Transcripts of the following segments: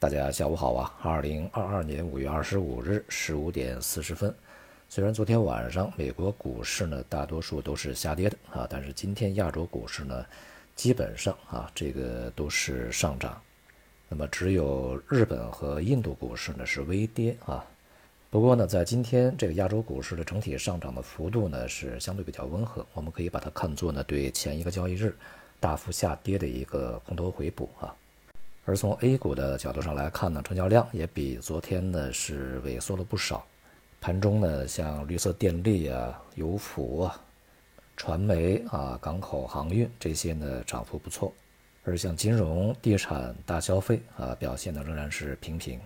大家下午好啊！二零二二年五月二十五日十五点四十分，虽然昨天晚上美国股市呢大多数都是下跌的啊，但是今天亚洲股市呢基本上啊这个都是上涨，那么只有日本和印度股市呢是微跌啊。不过呢，在今天这个亚洲股市的整体上涨的幅度呢是相对比较温和，我们可以把它看作呢对前一个交易日大幅下跌的一个空头回补啊。而从 A 股的角度上来看呢，成交量也比昨天呢是萎缩了不少。盘中呢，像绿色电力啊、油服啊、传媒啊、港口航运这些呢涨幅不错，而像金融、地产、大消费啊表现呢仍然是平平。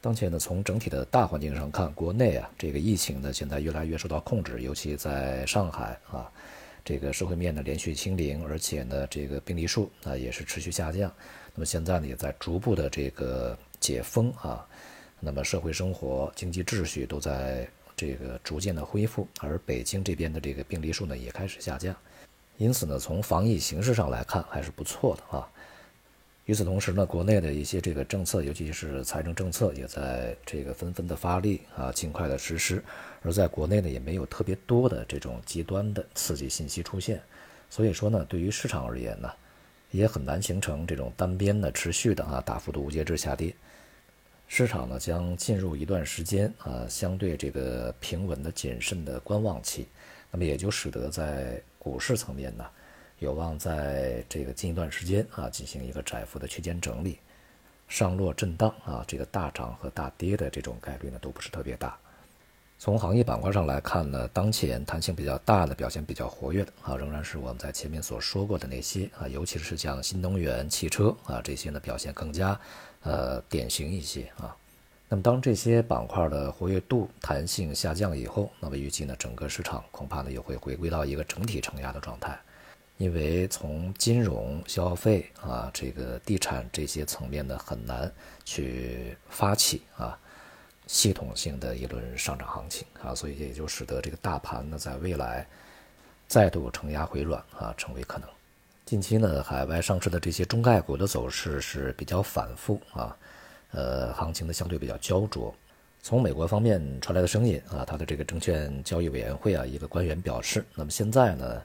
当前呢，从整体的大环境上看，国内啊这个疫情呢现在越来越受到控制，尤其在上海啊，这个社会面呢连续清零，而且呢这个病例数啊也是持续下降。那么现在呢，也在逐步的这个解封啊，那么社会生活、经济秩序都在这个逐渐的恢复，而北京这边的这个病例数呢也开始下降，因此呢，从防疫形势上来看还是不错的啊。与此同时呢，国内的一些这个政策，尤其是财政政策，也在这个纷纷的发力啊，尽快的实施。而在国内呢，也没有特别多的这种极端的刺激信息出现，所以说呢，对于市场而言呢。也很难形成这种单边的持续的啊大幅度无节制下跌，市场呢将进入一段时间啊相对这个平稳的谨慎的观望期，那么也就使得在股市层面呢有望在这个近一段时间啊进行一个窄幅的区间整理，上落震荡啊这个大涨和大跌的这种概率呢都不是特别大。从行业板块上来看呢，当前弹性比较大的、表现比较活跃的啊，仍然是我们在前面所说过的那些啊，尤其是像新能源汽车啊这些呢，表现更加呃典型一些啊。那么当这些板块的活跃度、弹性下降以后，那么预计呢，整个市场恐怕呢又会回归到一个整体承压的状态，因为从金融、消费啊、这个地产这些层面呢，很难去发起啊。系统性的一轮上涨行情啊，所以也就使得这个大盘呢，在未来再度承压回软啊，成为可能。近期呢，海外上市的这些中概股的走势是比较反复啊，呃，行情呢相对比较焦灼。从美国方面传来的声音啊，它的这个证券交易委员会啊，一个官员表示，那么现在呢。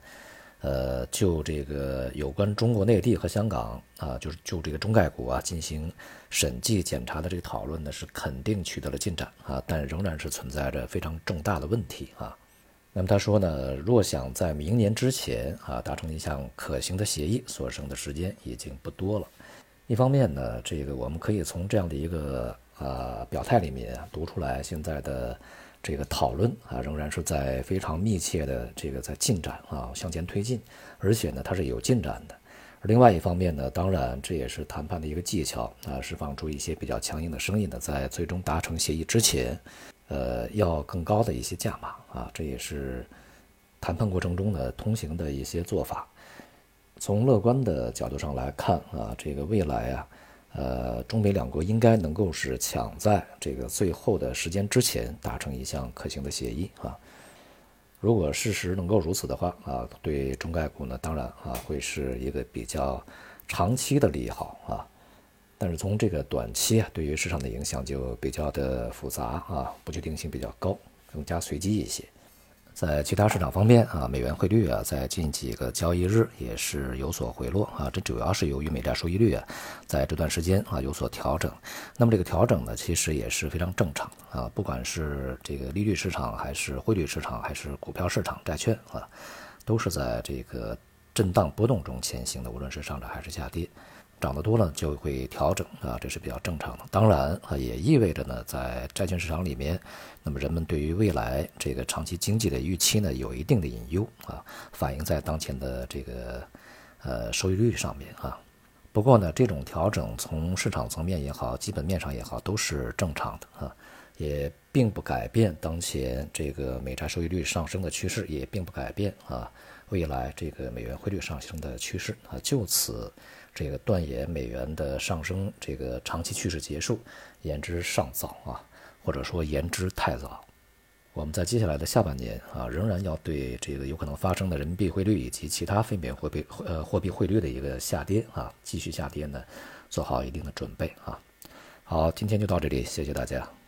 呃，就这个有关中国内地和香港啊，就是就这个中概股啊进行审计检查的这个讨论呢，是肯定取得了进展啊，但仍然是存在着非常重大的问题啊。那么他说呢，若想在明年之前啊达成一项可行的协议，所剩的时间已经不多了。一方面呢，这个我们可以从这样的一个啊表态里面读出来，现在的。这个讨论啊，仍然是在非常密切的这个在进展啊，向前推进，而且呢，它是有进展的。而另外一方面呢，当然这也是谈判的一个技巧啊，释放出一些比较强硬的声音呢，在最终达成协议之前，呃，要更高的一些价码啊，这也是谈判过程中呢通行的一些做法。从乐观的角度上来看啊，这个未来啊。呃，中美两国应该能够是抢在这个最后的时间之前达成一项可行的协议啊。如果事实能够如此的话啊，对中概股呢，当然啊会是一个比较长期的利好啊。但是从这个短期啊，对于市场的影响就比较的复杂啊，不确定性比较高，更加随机一些。在其他市场方面啊，美元汇率啊，在近几个交易日也是有所回落啊。这主要是由于美债收益率啊，在这段时间啊有所调整。那么这个调整呢，其实也是非常正常啊。不管是这个利率市场，还是汇率市场，还是股票市场、债券啊，都是在这个震荡波动中前行的，无论是上涨还是下跌。涨得多了就会调整啊，这是比较正常的。当然啊，也意味着呢，在债券市场里面，那么人们对于未来这个长期经济的预期呢，有一定的隐忧啊，反映在当前的这个呃收益率上面啊。不过呢，这种调整从市场层面也好，基本面上也好，都是正常的啊，也并不改变当前这个美债收益率上升的趋势，也并不改变啊未来这个美元汇率上升的趋势啊。就此。这个断言美元的上升，这个长期趋势结束，言之尚早啊，或者说言之太早。我们在接下来的下半年啊，仍然要对这个有可能发生的人民币汇率以及其他非美货币呃货币汇率的一个下跌啊，继续下跌呢，做好一定的准备啊。好，今天就到这里，谢谢大家。